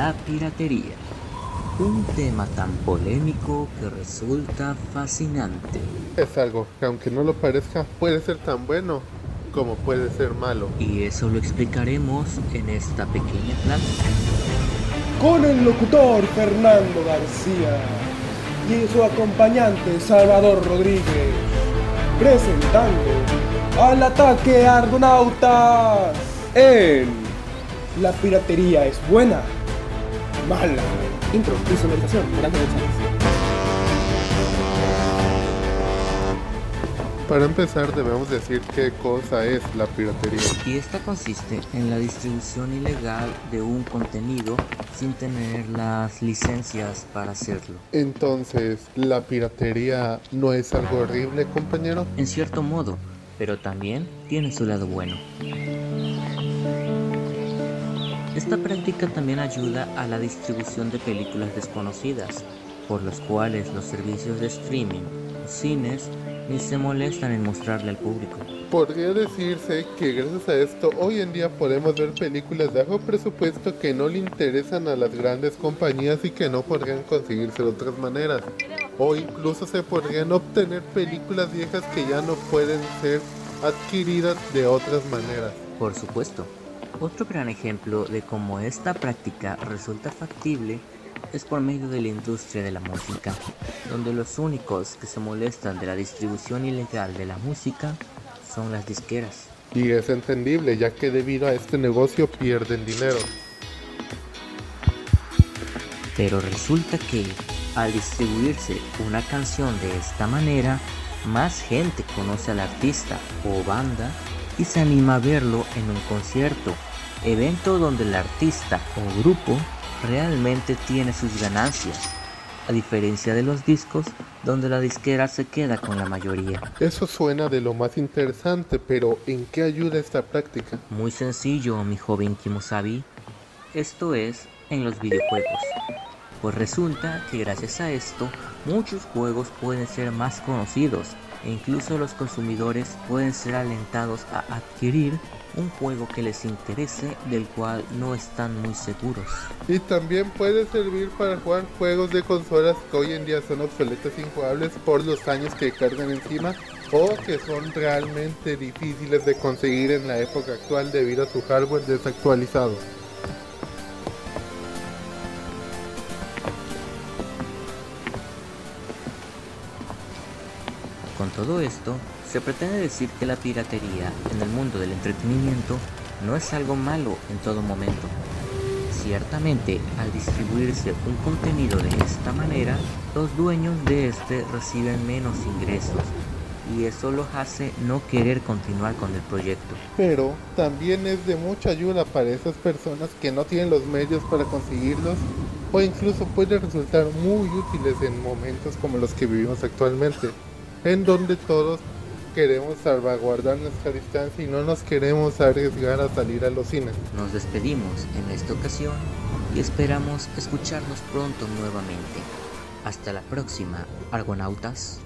la piratería. Un tema tan polémico que resulta fascinante. Es algo que aunque no lo parezca puede ser tan bueno como puede ser malo. Y eso lo explicaremos en esta pequeña plática. Con el locutor Fernando García y su acompañante Salvador Rodríguez, presentando al ataque Argonautas en La piratería es buena, mala. Intro por Ángel Sánchez. Para empezar debemos decir qué cosa es la piratería. Y esta consiste en la distribución ilegal de un contenido sin tener las licencias para hacerlo. Entonces, ¿la piratería no es algo horrible, compañero? En cierto modo, pero también tiene su lado bueno. Esta práctica también ayuda a la distribución de películas desconocidas, por los cuales los servicios de streaming, cines, ni se molestan en mostrarle al público. Podría decirse que gracias a esto hoy en día podemos ver películas de bajo presupuesto que no le interesan a las grandes compañías y que no podrían conseguirse de otras maneras. O incluso se podrían obtener películas viejas que ya no pueden ser adquiridas de otras maneras. Por supuesto. Otro gran ejemplo de cómo esta práctica resulta factible es por medio de la industria de la música, donde los únicos que se molestan de la distribución ilegal de la música son las disqueras. Y es entendible ya que debido a este negocio pierden dinero. Pero resulta que al distribuirse una canción de esta manera, más gente conoce al artista o banda y se anima a verlo en un concierto, evento donde el artista o grupo realmente tiene sus ganancias, a diferencia de los discos donde la disquera se queda con la mayoría. Eso suena de lo más interesante, pero ¿en qué ayuda esta práctica? Muy sencillo, mi joven Kimosabi. Esto es en los videojuegos. Pues resulta que gracias a esto muchos juegos pueden ser más conocidos e incluso los consumidores pueden ser alentados a adquirir un juego que les interese del cual no están muy seguros. Y también puede servir para jugar juegos de consolas que hoy en día son obsoletos e injugables por los años que cargan encima o que son realmente difíciles de conseguir en la época actual debido a su hardware desactualizado. Con todo esto, se pretende decir que la piratería en el mundo del entretenimiento no es algo malo en todo momento. Ciertamente, al distribuirse un contenido de esta manera, los dueños de este reciben menos ingresos y eso los hace no querer continuar con el proyecto. Pero también es de mucha ayuda para esas personas que no tienen los medios para conseguirlos o incluso puede resultar muy útiles en momentos como los que vivimos actualmente, en donde todos queremos salvaguardar nuestra distancia y no nos queremos arriesgar a salir a los cines. Nos despedimos en esta ocasión y esperamos escucharnos pronto nuevamente. Hasta la próxima, argonautas.